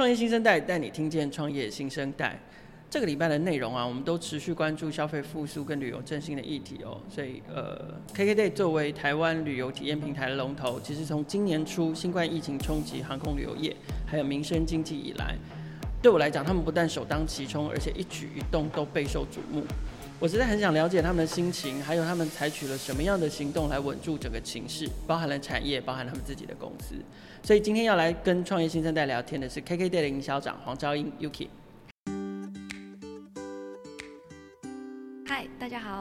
创业新生代带你听见创业新生代。这个礼拜的内容啊，我们都持续关注消费复苏跟旅游振兴的议题哦。所以呃，KKday 作为台湾旅游体验平台的龙头，其实从今年初新冠疫情冲击航空旅游业，还有民生经济以来，对我来讲，他们不但首当其冲，而且一举一动都备受瞩目。我实在很想了解他们的心情，还有他们采取了什么样的行动来稳住整个情势，包含了产业，包含他们自己的公司。所以今天要来跟创业新生代聊天的是 KKday 的营销长黄昭英 Yuki。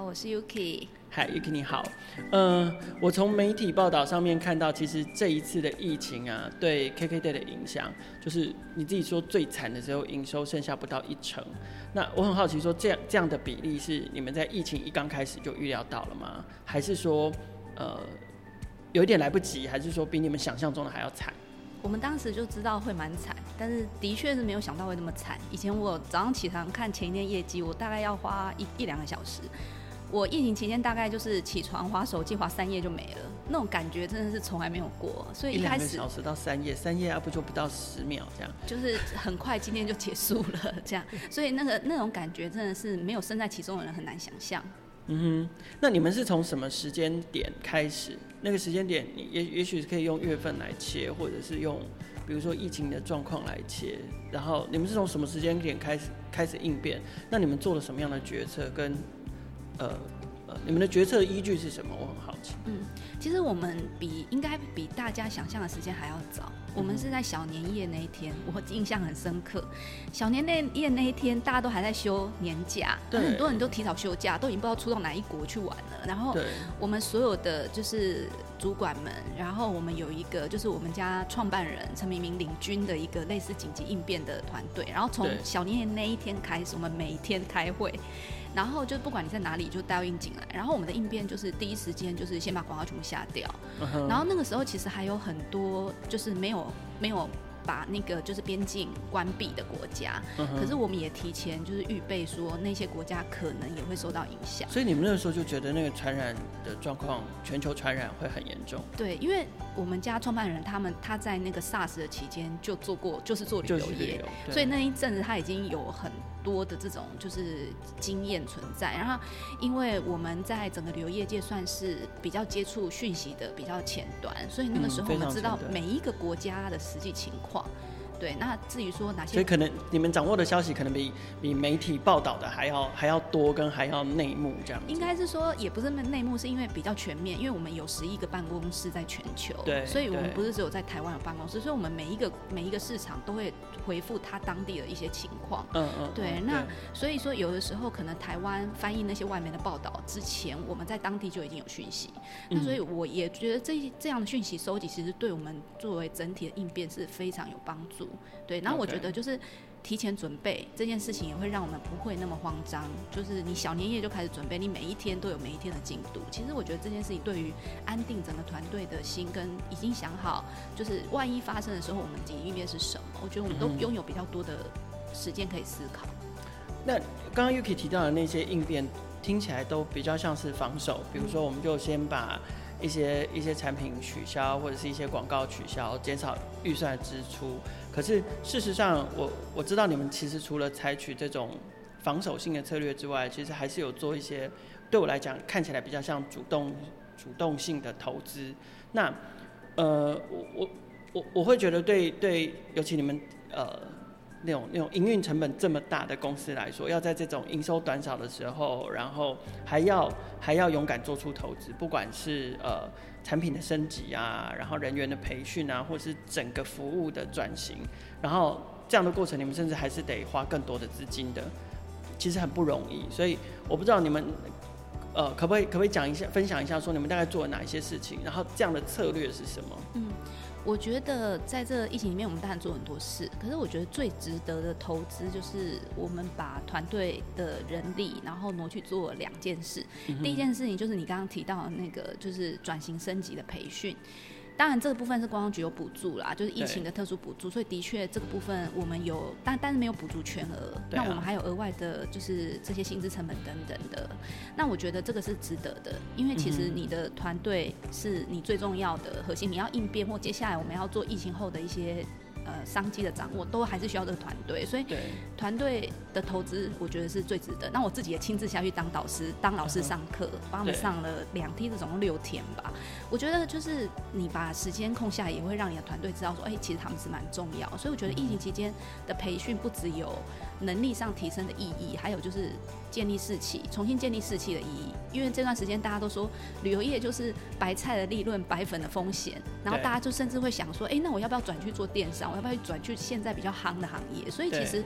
我是 Yuki。嗨，Yuki 你好。嗯、呃，我从媒体报道上面看到，其实这一次的疫情啊，对 KKday 的影响，就是你自己说最惨的时候，营收剩下不到一成。那我很好奇，说这样这样的比例是你们在疫情一刚开始就预料到了吗？还是说，呃，有一点来不及？还是说比你们想象中的还要惨？我们当时就知道会蛮惨，但是的确是没有想到会那么惨。以前我早上起床看前一天业绩，我大概要花一一两个小时。我疫情期间大概就是起床划手机划三页就没了，那种感觉真的是从来没有过。所以一开始小时到三页，三页啊不就不到十秒这样，就是很快今天就结束了这样。所以那个那种感觉真的是没有身在其中的人很难想象。嗯哼，那你们是从什么时间点开始？那个时间点也也许可以用月份来切，或者是用比如说疫情的状况来切。然后你们是从什么时间点开始开始应变？那你们做了什么样的决策跟？呃呃，你们的决策依据是什么？我很好奇。嗯，其实我们比应该比大家想象的时间还要早。嗯、我们是在小年夜那一天，我印象很深刻。小年夜那一天，大家都还在休年假，对，很多人都提早休假，都已经不知道出到哪一国去玩了。然后，我们所有的就是主管们，然后我们有一个就是我们家创办人陈明明领军的一个类似紧急应变的团队。然后从小年夜那一天开始，我们每一天开会。然后就不管你在哪里，就带应进来。然后我们的应变就是第一时间就是先把广告全部下掉。Uh-huh. 然后那个时候其实还有很多就是没有没有。把那个就是边境关闭的国家，uh -huh. 可是我们也提前就是预备说那些国家可能也会受到影响。所以你们那个时候就觉得那个传染的状况，全球传染会很严重。对，因为我们家创办人他们他在那个 SARS 的期间就做过，就是做旅游业，就是，所以那一阵子他已经有很多的这种就是经验存在。然后因为我们在整个旅游业界算是比较接触讯息的比较前端，所以那个时候我们知道每一个国家的实际情况。对，那至于说哪些，所以可能你们掌握的消息可能比比媒体报道的还要还要多，跟还要内幕这样。应该是说也不是那内幕，是因为比较全面，因为我们有十一个办公室在全球，对，所以我们不是只有在台湾有办公室，所以我们每一个每一个市场都会回复他当地的一些情况。嗯嗯，对，那所以说有的时候可能台湾翻译那些外面的报道之前，我们在当地就已经有讯息。那所以我也觉得这这样的讯息收集，其实对我们作为整体的应变是非常有帮助。对，然后我觉得就是提前准备这件事情也会让我们不会那么慌张。就是你小年夜就开始准备，你每一天都有每一天的进度。其实我觉得这件事情对于安定整个团队的心，跟已经想好，就是万一发生的时候，我们紧急应变是什么？我觉得我们都拥有比较多的时间可以思考。那刚刚 Yuki 提到的那些应变，听起来都比较像是防守。比如说，我们就先把。一些一些产品取消，或者是一些广告取消，减少预算支出。可是事实上，我我知道你们其实除了采取这种防守性的策略之外，其实还是有做一些对我来讲看起来比较像主动主动性的投资。那呃，我我我我会觉得对对，尤其你们呃。那种那种营运成本这么大的公司来说，要在这种营收短少的时候，然后还要还要勇敢做出投资，不管是呃产品的升级啊，然后人员的培训啊，或是整个服务的转型，然后这样的过程，你们甚至还是得花更多的资金的，其实很不容易。所以我不知道你们呃可不可以可不可以讲一下，分享一下，说你们大概做了哪一些事情，然后这样的策略是什么？嗯。我觉得在这疫情里面，我们当然做很多事。可是我觉得最值得的投资，就是我们把团队的人力，然后挪去做两件事。第一件事情就是你刚刚提到的那个，就是转型升级的培训。当然，这个部分是观光局有补助啦，就是疫情的特殊补助，所以的确这个部分我们有，但但是没有补助全额。那我们还有额外的，就是这些薪资成本等等的。那我觉得这个是值得的，因为其实你的团队是你最重要的核心，你要应变或接下来我们要做疫情后的一些。呃商机的掌握，都还是需要这个团队。所以团队的投资，我觉得是最值得。那我自己也亲自下去当导师，当老师上课，帮他们上了两梯，总共六天吧。我觉得就是你把时间空下来，也会让你的团队知道说，哎、其实他们是蛮重要。所以我觉得疫情期间的培训不只有能力上提升的意义，还有就是建立士气，重新建立士气的意义。因为这段时间大家都说旅游业就是白菜的利润，白粉的风险，然后大家就甚至会想说，哎、欸，那我要不要转去做电商？我要不要转去现在比较夯的行业？所以其实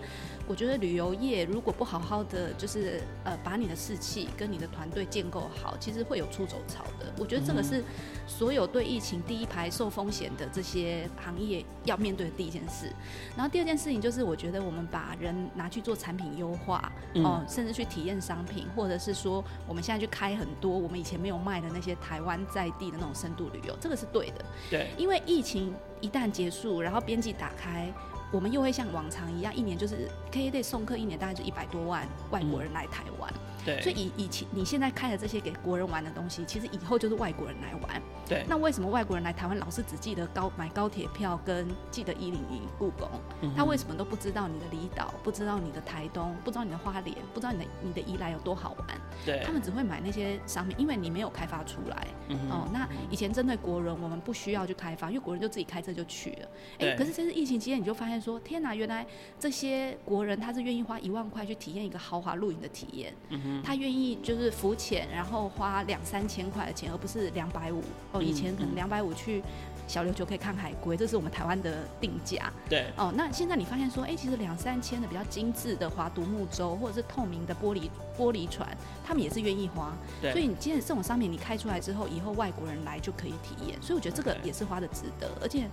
我觉得旅游业如果不好好的就是呃把你的士气跟你的团队建构好，其实会有出走潮的。我觉得这个是所有对疫情第一排受风险的这些行业要面对的第一件事。然后第二件事情就是，我觉得我们把人拿去做产品优化哦，甚至去体验商品，或者是说我们现在去。开很多我们以前没有卖的那些台湾在地的那种深度旅游，这个是对的。对，因为疫情一旦结束，然后边际打开，我们又会像往常一样，一年就是 KKday 送客，一年大概就一百多万外国人来台湾。嗯对，所以以以前你现在开的这些给国人玩的东西，其实以后就是外国人来玩。对，那为什么外国人来台湾老是只记得高买高铁票跟记得一零一故宫？嗯，他为什么都不知道你的离岛，不知道你的台东，不知道你的花莲，不知道你的你的宜兰有多好玩？对，他们只会买那些商品，因为你没有开发出来。嗯、哦，那以前针对国人，我们不需要去开发，因为国人就自己开车就去了。哎、欸，可是这次疫情期间，你就发现说，天哪，原来这些国人他是愿意花一万块去体验一个豪华露营的体验。嗯他愿意就是浮潜，然后花两三千块的钱，而不是两百五。哦，以前可能两百五去小琉球可以看海龟，这是我们台湾的定价。对。哦，那现在你发现说，哎、欸，其实两三千的比较精致的划独木舟，或者是透明的玻璃玻璃船，他们也是愿意花。对。所以你今天这种商品你开出来之后，以后外国人来就可以体验。所以我觉得这个也是花的值得，而且。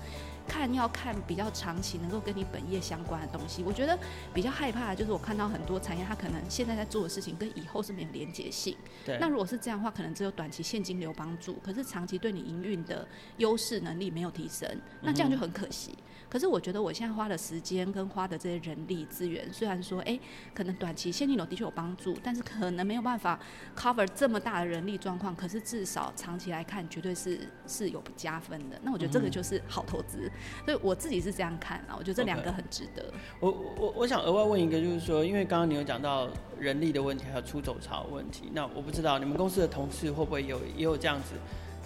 看要看比较长期能够跟你本业相关的东西，我觉得比较害怕的就是我看到很多产业，它可能现在在做的事情跟以后是没有连结性。对。那如果是这样的话，可能只有短期现金流帮助，可是长期对你营运的优势能力没有提升，那这样就很可惜。可是我觉得我现在花的时间跟花的这些人力资源，虽然说哎、欸，可能短期现金流的确有帮助，但是可能没有办法 cover 这么大的人力状况。可是至少长期来看，绝对是是有加分的。那我觉得这个就是好投资，嗯，所以我自己是这样看啊。我觉得这两个很值得。Okay. 我我我想额外问一个，就是说，因为刚刚你有讲到人力的问题，还有出走潮问题。那我不知道你们公司的同事会不会有也有这样子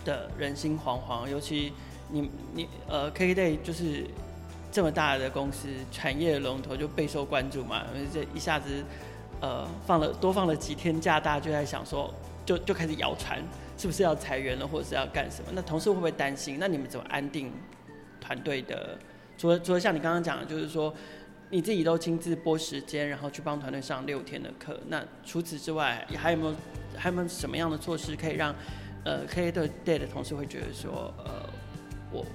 的人心惶惶，尤其你你呃 KKday 就是。这么大的公司，产业的龙头就备受关注嘛。这一下子，呃，放了多放了几天假，大家就在想说，就就开始谣传，是不是要裁员了，或者是要干什么？那同事会不会担心？那你们怎么安定团队的？除了除了像你刚刚讲的，就是说你自己都亲自拨时间，然后去帮团队上六天的课。那除此之外，还有没有还有没有什么样的措施可以让呃 KKday 的同事会觉得说，呃，我。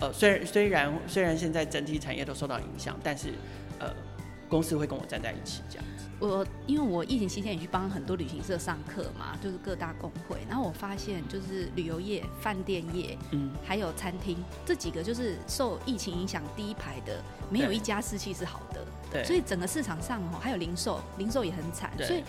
呃，虽然虽然虽然现在整体产业都受到影响，但是呃，公司会跟我站在一起这样子。我因为我疫情期间也去帮很多旅行社上课嘛，就是各大工会，然后我发现就是旅游业、饭店业，嗯，还有餐厅这几个就是受疫情影响第一排的，没有一家士气是好的。对，所以整个市场上哦，还有零售，零售也很惨。所以。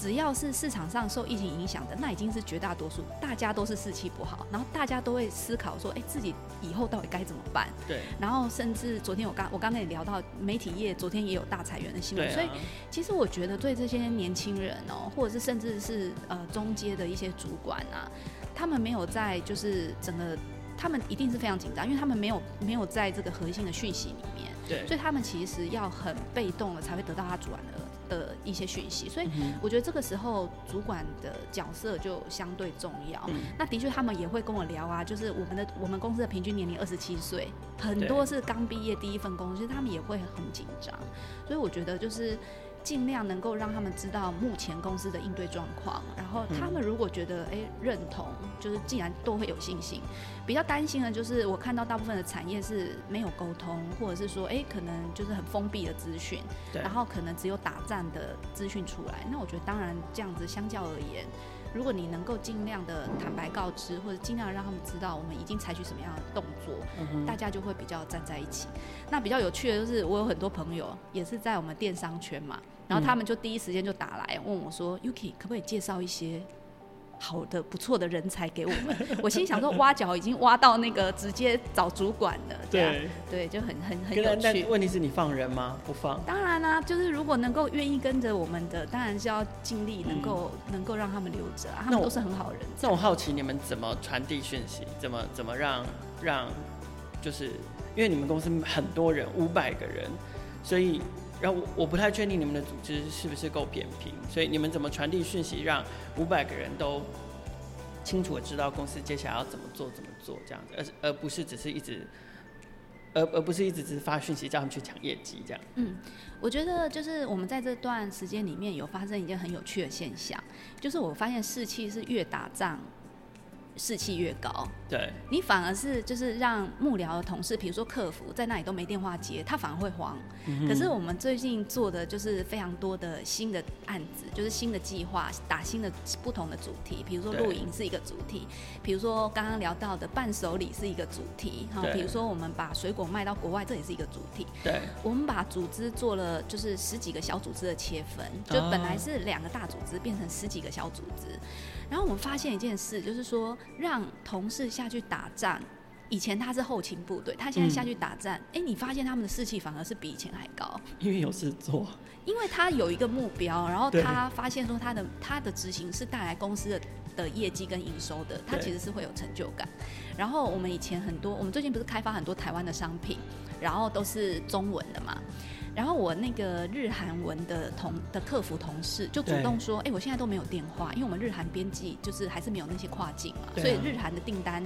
只要是市场上受疫情影响的，那已经是绝大多数，大家都是士气不好，然后大家都会思考说，哎、欸，自己以后到底该怎么办？对。然后甚至昨天我刚我刚跟你聊到媒体业，昨天也有大裁员的新闻、啊，所以其实我觉得对这些年轻人哦、喔，或者是甚至是呃中阶的一些主管啊，他们没有在就是整个，他们一定是非常紧张，因为他们没有没有在这个核心的讯息里面，对，所以他们其实要很被动了才会得到他主管的。的一些讯息，所以我觉得这个时候主管的角色就相对重要。嗯、那的确，他们也会跟我聊啊，就是我们的我们公司的平均年龄二十七岁，很多是刚毕业第一份工作，其实他们也会很紧张。所以我觉得就是。尽量能够让他们知道目前公司的应对状况，然后他们如果觉得哎、欸、认同，就是既然都会有信心。比较担心的就是我看到大部分的产业是没有沟通，或者是说哎、欸、可能就是很封闭的资讯，然后可能只有打战的资讯出来。那我觉得当然这样子相较而言。如果你能够尽量的坦白告知，或者尽量让他们知道我们已经采取什么样的动作，嗯，大家就会比较站在一起。那比较有趣的就是，我有很多朋友也是在我们电商圈嘛，然后他们就第一时间就打来问我说，嗯，Yuki 可不可以介绍一些好的不错的人才给我们。我心想说，挖角已经挖到那个直接找主管了，对对，就很很很有趣。但问题是你放人吗？不放。当然啦、啊，就是如果能够愿意跟着我们的，当然是要尽力能够、嗯、能够让他们留着啊，他们都是很好人。那我好奇你们怎么传递讯息，怎么怎么让让，就是因为你们公司很多人，五百个人，所以。然后我我不太确定你们的组织是不是够扁平，所以你们怎么传递讯息，让五百个人都清楚的知道公司接下来要怎么做怎么做这样子，而而不是只是一直，而而不是一直只是发讯息叫他们去抢业绩这样。嗯，我觉得就是我们在这段时间里面有发生一件很有趣的现象，就是我发现士气是越打仗。士气越高，对，你反而是就是让幕僚的同事，比如说客服在那里都没电话接，他反而会慌。嗯、可是我们最近做的就是非常多的新的案子，就是新的计划，打新的不同的主题，比如说露营是一个主题，比如说刚刚聊到的伴手礼是一个主题，哈，比如说我们把水果卖到国外，这也是一个主题。对，我们把组织做了就是十几个小组织的切分，就本来是两个大组织变成十几个小组织。然后我们发现一件事，就是说让同事下去打仗，以前他是后勤部队，他现在下去打仗，哎、嗯，你发现他们的士气反而是比以前还高，因为有事做，因为他有一个目标，然后他发现说他的他的执行是带来公司的的业绩跟营收的，他其实是会有成就感。然后我们以前很多，我们最近不是开发很多台湾的商品，然后都是中文的嘛。然后我那个日韩文的同的客服同事就主动说：“哎、欸，我现在都没有电话，因为我们日韩编辑就是还是没有那些跨境嘛，所以日韩的订单。”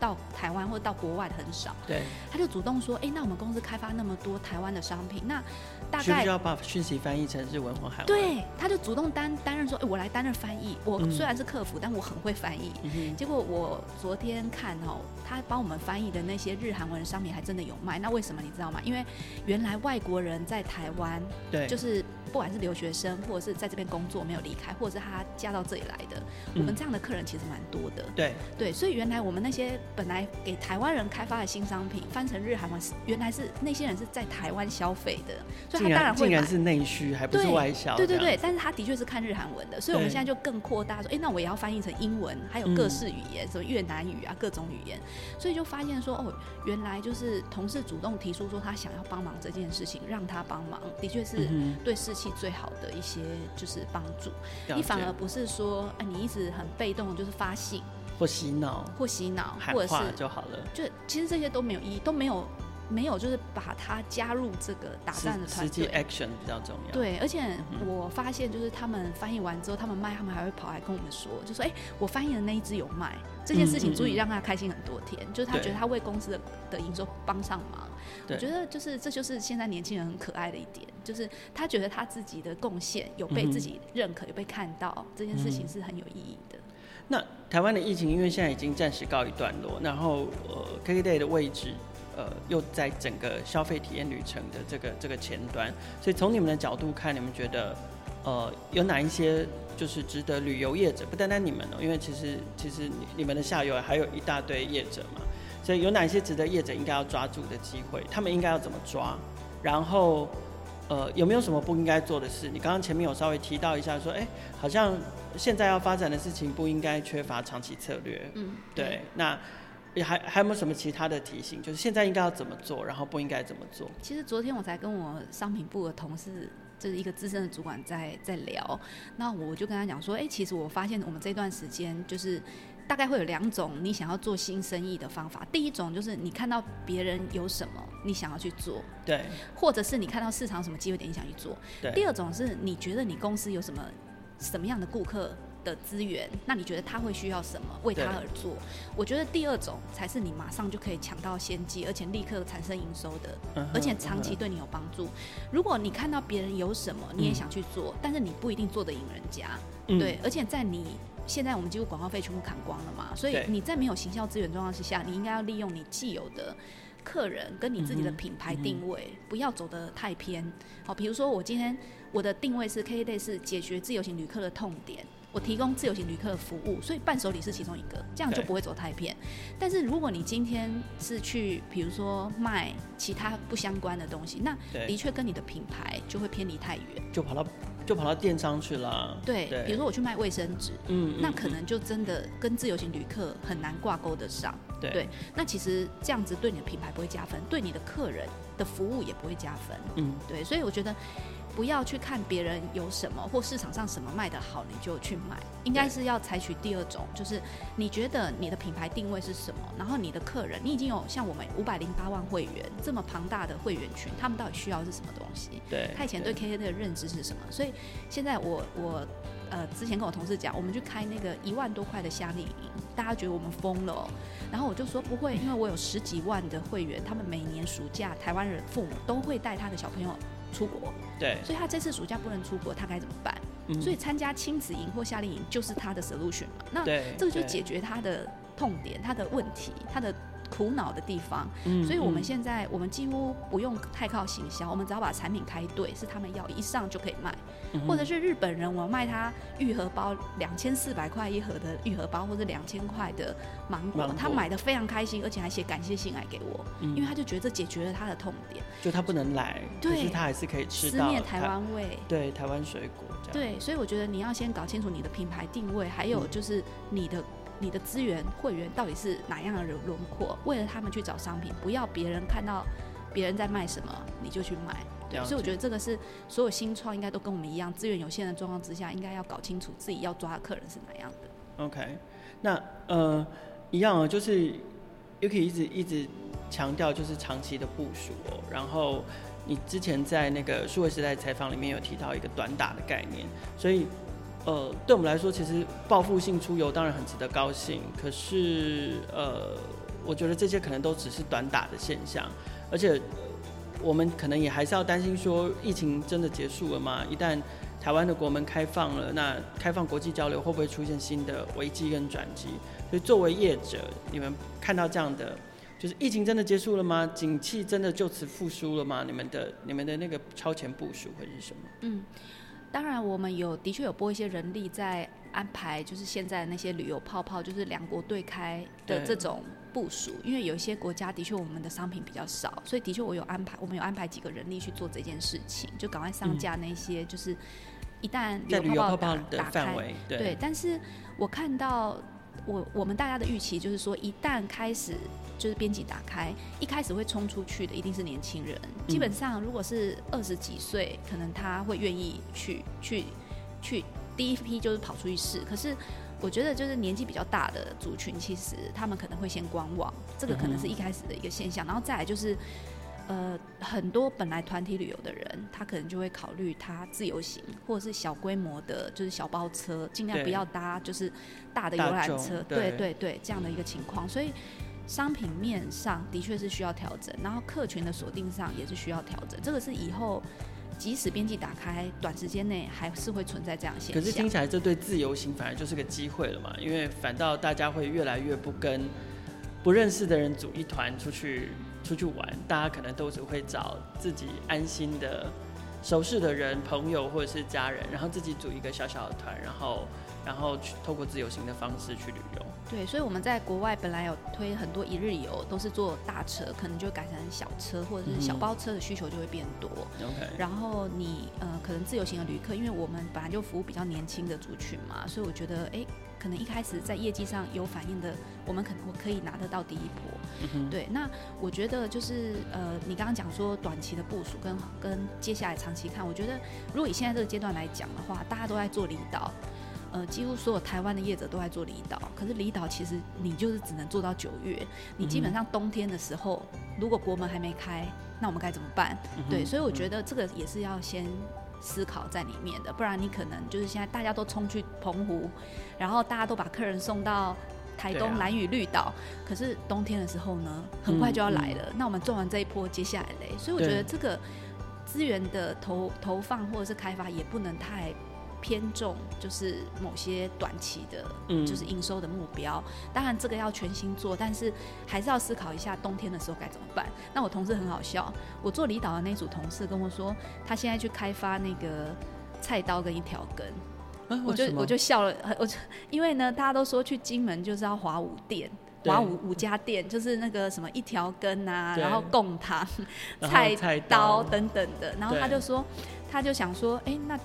到台湾或者到国外的很少，对，他就主动说，哎、欸，那我们公司开发那么多台湾的商品，那大概需不需要把讯息翻译成日文或韩文？对，他就主动担担任说，哎、欸，我来担任翻译。我虽然是客服，嗯、但我很会翻译、嗯。结果我昨天看哦，他帮我们翻译的那些日韩文的商品还真的有卖。那为什么你知道吗？因为原来外国人在台湾，对，就是不管是留学生或者是在这边工作没有离开，或者是他嫁到这里来的，嗯、我们这样的客人其实蛮多的。对对，所以原来我们那些。本来给台湾人开发的新商品翻成日韩文，原来是那些人是在台湾消费的，所以他当然会买。竟然是内需，还不是外销。对对对，但是他的确是看日韩文的，所以我们现在就更扩大说，哎、欸，那我也要翻译成英文，还有各式语言，什么越南语啊，各种语言。所以就发现说，哦，原来就是同事主动提出说他想要帮忙这件事情，让他帮忙，的确是对士气最好的一些就是帮助。你反而不是说，哎，你一直很被动，就是发信。或洗脑，或洗脑，或者是就好了。就其实这些都没有意义，都没有没有，就是把他加入这个打战的团队。实际 action 比较重要。对，而且我发现，就是他们翻译完之后，他们卖，他们还会跑来跟我们说，就说：“哎、欸，我翻译的那一只有卖。”这件事情足以让他开心很多天，嗯嗯嗯，就是他觉得他为公司的的营收帮上忙。我觉得就是这就是现在年轻人很可爱的一点，就是他觉得他自己的贡献有被自己认可，嗯、有被看到，这件事情是很有意义的。那台湾的疫情，因为现在已经暂时告一段落，然后呃，KKday 的位置，呃，又在整个消费体验旅程的这个这个前端，所以从你们的角度看，你们觉得呃，有哪一些就是值得旅游业者，不单单你们哦，因为其实其实你你们的下游还有一大堆业者嘛，所以有哪一些值得业者应该要抓住的机会？他们应该要怎么抓？然后呃，有没有什么不应该做的事？你刚刚前面有稍微提到一下，说哎，好像。现在要发展的事情不应该缺乏长期策略。嗯，对。那也还还有没有什么其他的提醒？就是现在应该要怎么做，然后不应该怎么做？其实昨天我才跟我商品部的同事，就是一个资深的主管在在聊。那我就跟他讲说，哎、欸，其实我发现我们这段时间就是大概会有两种你想要做新生意的方法。第一种就是你看到别人有什么，你想要去做。对。或者是你看到市场什么机会点，你想去做。对。第二种是你觉得你公司有什么。什么样的顾客的资源？那你觉得他会需要什么？为他而做？我觉得第二种才是你马上就可以抢到先机，而且立刻产生营收的，而且长期对你有帮助。如果你看到别人有什么，你也想去做，但是你不一定做得赢人家。对，而且在你现在我们几乎广告费全部砍光了嘛，所以你在没有行销资源状况之下，你应该要利用你既有的客人跟你自己的品牌定位，不要走得太偏。好，比如说我今天。我的定位是 KKday 是解决自由行旅客的痛点，我提供自由行旅客的服务，所以伴手礼是其中一个，这样就不会走太偏。但是如果你今天是去，比如说卖其他不相关的东西，那的确跟你的品牌就会偏离太远，就跑到就跑到电商去了。对，对比如说我去卖卫生纸，嗯，那可能就真的跟自由行旅客很难挂钩得上。对，对，那其实这样子对你的品牌不会加分，对你的客人的服务也不会加分。嗯，对，所以我觉得。不要去看别人有什么或市场上什么卖得好，你就去买。应该是要采取第二种，就是你觉得你的品牌定位是什么，然后你的客人，你已经有像我们五百零八万会员这么庞大的会员群，他们到底需要是什么东西？对，他以前对 K K 的认知是什么？所以现在我我呃之前跟我同事讲，我们去开那个一万多块的夏令营，大家觉得我们疯了喔，然后我就说不会，因为我有十几万的会员，他们每年暑假台湾人父母都会带他的小朋友。出国，对，所以他这次暑假不能出国，他该怎么办？嗯、所以参加亲子营或夏令营就是他的 solution 嘛。那这个就解决他的痛点、他的问题、他的。苦恼的地方，嗯，所以我们现在我们几乎不用太靠行销，我们只要把产品开对，是他们要一上就可以卖，嗯、或者是日本人，我卖他愈合包两千四百块一盒的愈合包，或者两千块的芒果，芒果。他买的非常开心，而且还写感谢信来给我，嗯，因为他就觉得这解决了他的痛点，就他不能来，对，可是他还是可以吃到思念台湾味，对，台湾水果，对，所以我觉得你要先搞清楚你的品牌定位，还有就是你的。你的资源会员到底是哪样的人轮廓？为了他们去找商品，不要别人看到别人在卖什么你就去买。对，所以我觉得这个是所有新创应该都跟我们一样，资源有限的状况之下，应该要搞清楚自己要抓的客人是哪样的。OK，那呃一样啊，就是 Yuki 一直一直强调就是长期的部署哦。然后你之前在那个数位时代采访里面有提到一个短打的概念，所以。呃，对我们来说，其实报复性出游当然很值得高兴。可是，呃，我觉得这些可能都只是短打的现象，而且我们可能也还是要担心说，疫情真的结束了吗？一旦台湾的国门开放了，那开放国际交流会不会出现新的危机跟转机？所以，作为业者，你们看到这样的，就是疫情真的结束了吗？景气真的就此复苏了吗？你们的你们的那个超前部署会是什么？嗯。当然，我们有的确有拨一些人力在安排，就是现在那些旅游泡泡，就是两国对开的这种部署。因为有一些国家的确我们的商品比较少，所以的确我有安排，我们有安排几个人力去做这件事情，就赶快上架那些，就是一旦旅游泡泡打开，对，对。但是我看到。我我们大家的预期就是说，一旦开始就是编辑打开，一开始会冲出去的一定是年轻人。基本上，如果是二十几岁，可能他会愿意去去去第一批就是跑出去试。可是我觉得，就是年纪比较大的族群，其实他们可能会先观望，这个可能是一开始的一个现象。然后再来就是。呃，很多本来团体旅游的人，他可能就会考虑他自由行，或者是小规模的，就是小包车，尽量不要搭就是大的游览车，对对对，对，这样的一个情况。所以商品面上的确是需要调整，然后客群的锁定上也是需要调整。这个是以后即使边际打开，短时间内还是会存在这样现象。可是听起来这对自由行反而就是个机会了嘛？因为反倒大家会越来越不跟不认识的人组一团出去。出去玩，大家可能都只会找自己安心的、熟识的人、朋友或者是家人，然后自己组一个小小的团，然后，然后去透过自由行的方式去旅游。对，所以我们在国外本来有推很多一日游，都是坐大车，可能就改成小车或者是小包车的需求就会变多。OK，然后你呃，可能自由行的旅客，因为我们本来就服务比较年轻的族群嘛，所以我觉得哎。可能一开始在业绩上有反应的，我们可能可以拿得到第一波。嗯、对，那我觉得就是呃，你刚刚讲说短期的部署跟跟接下来长期看，我觉得如果以现在这个阶段来讲的话，大家都在做离岛，呃，几乎所有台湾的业者都在做离岛。可是离岛其实你就是只能做到九月，你基本上冬天的时候，如果国门还没开，那我们该怎么办？嗯、对，所以我觉得这个也是要先。思考在里面的，不然你可能就是现在大家都冲去澎湖，然后大家都把客人送到台东蓝屿绿岛，可是冬天的时候呢，很快就要来了。嗯嗯、那我们做完这一波，接下来嘞，所以我觉得这个资源的投投放或者是开发也不能太。偏重就是某些短期的，就是营收的目标。嗯。当然，这个要全心做，但是还是要思考一下冬天的时候该怎么办。那我同事很好笑，我做离岛的那组同事跟我说，他现在去开发那个菜刀跟一条根。啊、我就我就笑了，我就因为呢，大家都说去金门就是要华五店，华五五家店，就是那个什么一条根啊，然后贡糖、菜刀等等的，然后他就说，他就想说，哎、欸，那。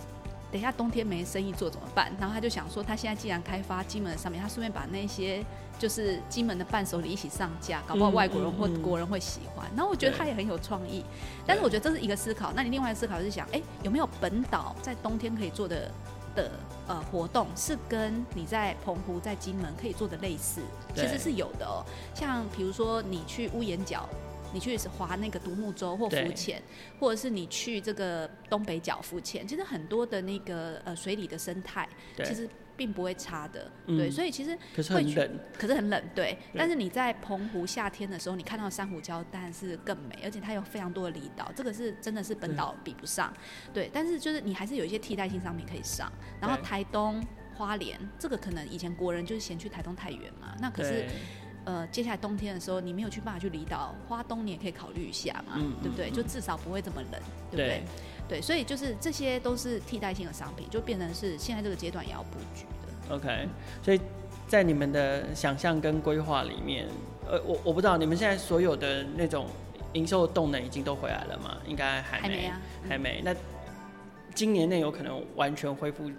等一下冬天没生意做怎么办？然后他就想说，他现在既然开发金门的上面，他顺便把那些就是金门的伴手礼一起上架，搞不好外国人或国人会喜欢。然后我觉得他也很有创意，但是我觉得这是一个思考。那你另外一个思考是想，哎，有没有本岛在冬天可以做的的呃活动，是跟你在澎湖在金门可以做的类似？其实是有的哦。像比如说你去屋檐角。你去划那个独木舟或浮潜，或者是你去这个东北角浮潜，其实很多的那个呃水里的生态，其实并不会差的，嗯、对，所以其实可是很冷，可是很冷，对。对，但是你在澎湖夏天的时候，你看到珊瑚礁当然是更美，而且它有非常多的离岛，这个是真的是本岛比不上，对，对。但是就是你还是有一些替代性商品可以上，然后台东、花莲这个可能以前国人就是嫌去台东太远嘛，那可是。呃，接下来冬天的时候，你没有去办法去离岛，花东你也可以考虑一下嘛，嗯、对不对？就至少不会这么冷，对不对？对，对，所以就是这些都是替代性的商品，就变成是现在这个阶段也要布局的。OK，所以在你们的想象跟规划里面，呃，我我不知道你们现在所有的那种营收的动能已经都回来了吗？应该还没，还没啊，还没。那今年内有可能完全恢复？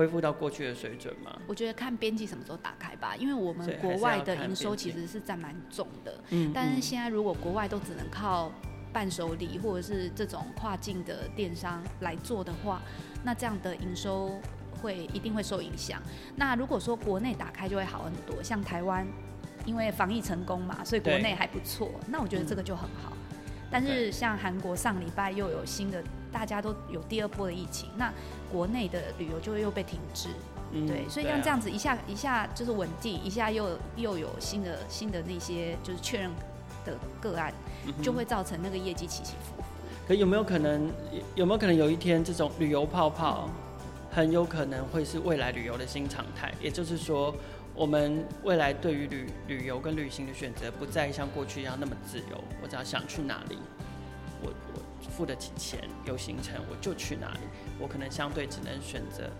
恢复到过去的水准吗？我觉得看边境什么时候打开吧，因为我们国外的营收其实是占蛮重的。嗯，但是现在如果国外都只能靠伴手礼或者是这种跨境的电商来做的话，那这样的营收会一定会受影响。那如果说国内打开就会好很多，像台湾因为防疫成功嘛，所以国内还不错。那我觉得这个就很好。但是像韩国上礼拜又有新的。大家都有第二波的疫情，那国内的旅游就会又被停滞，嗯，对，所以像这样子一下一下就是稳定，一下又又有新的新的那些就是确认的个案，就会造成那个业绩起起伏伏。可有没有可能有没有可能有一天这种旅游泡泡很有可能会是未来旅游的新常态？也就是说，我们未来对于旅旅游跟旅行的选择不再像过去一样那么自由，我只要想去哪里，我我。付得起钱，有行程我就去哪里。我可能相对只能选择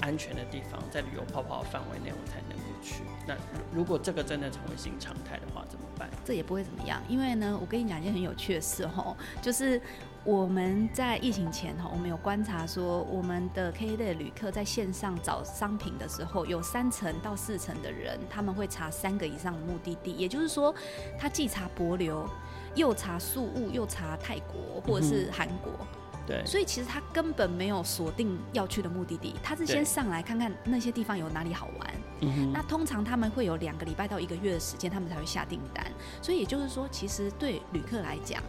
安全的地方，在旅游泡泡范围内我才能够去。那如果这个真的成为新常态的话，怎么办？这也不会怎么样，因为呢，我跟你讲一件很有趣的事哈，就是我们在疫情前哈，我们有观察说，我们的 K K 的旅客在线上找商品的时候，有三成到四成的人他们会查三个以上的目的地，也就是说，他既查帛琉。又查宿雾，又查泰国或者是韩国，嗯，对，所以其实他根本没有锁定要去的目的地，他是先上来看看那些地方有哪里好玩。嗯，那通常他们会有两个礼拜到一个月的时间，他们才会下订单。所以也就是说，其实对旅客来讲，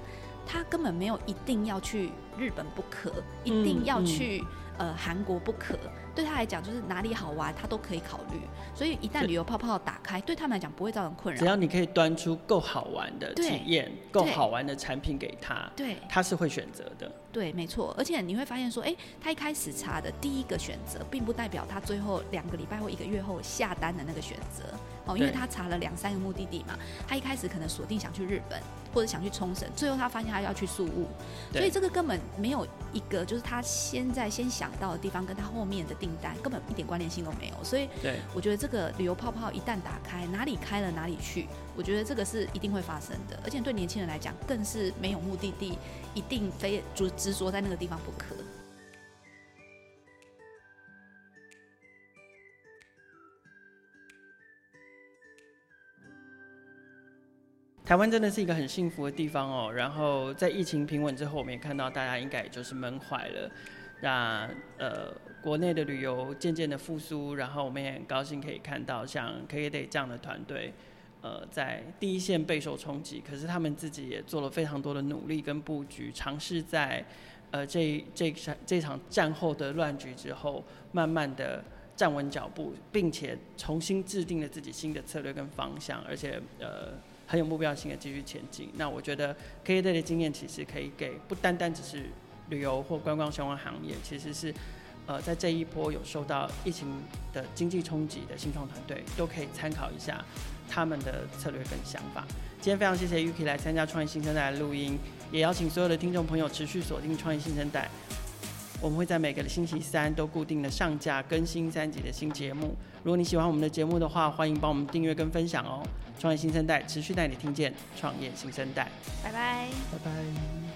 他根本没有一定要去日本不可，一定要去，嗯，呃韩国不可。对他来讲，就是哪里好玩，他都可以考虑。所以一旦旅游泡泡打开，对他们来讲不会造成困扰。只要你可以端出够好玩的体验，够好玩的产品给他，对，他是会选择的。对，没错。而且你会发现说，哎，他一开始查的第一个选择，并不代表他最后两个礼拜或一个月后下单的那个选择。哦，因为他查了两三个目的地嘛，他一开始可能锁定想去日本或者想去冲绳，最后他发现他要去宿务，所以这个根本没有一个就是他现在先想到的地方，跟他后面的订单根本一点关联性都没有。所以，对，我觉得这个旅游泡泡一旦打开，哪里开了哪里去，我觉得这个是一定会发生的，而且对年轻人来讲更是没有目的地，一定非就执着在那个地方不可。台湾真的是一个很幸福的地方哦。然后在疫情平稳之后，我们也看到大家应该也就是闷坏了。那呃，国内的旅游渐渐的复苏，然后我们也很高兴可以看到像 KKday 这样的团队，呃，在第一线备受冲击，可是他们自己也做了非常多的努力跟布局，尝试在呃这这场这场战后的乱局之后，慢慢的站稳脚步，并且重新制定了自己新的策略跟方向，而且呃。很有目标性的继续前进。那我觉得 KKday 的经验其实可以给不单单只是旅游或观光相关行业，其实是呃在这一波有受到疫情的经济冲击的新创团队都可以参考一下他们的策略跟想法。今天非常谢谢 Yuki 来参加创业新生代的录音，也邀请所有的听众朋友持续锁定创业新生代。我们会在每个星期三都固定的上架更新三集的新节目。如果你喜欢我们的节目的话，欢迎帮我们订阅跟分享哦。创业新生代持续带你听见创业新生代，拜拜，拜拜。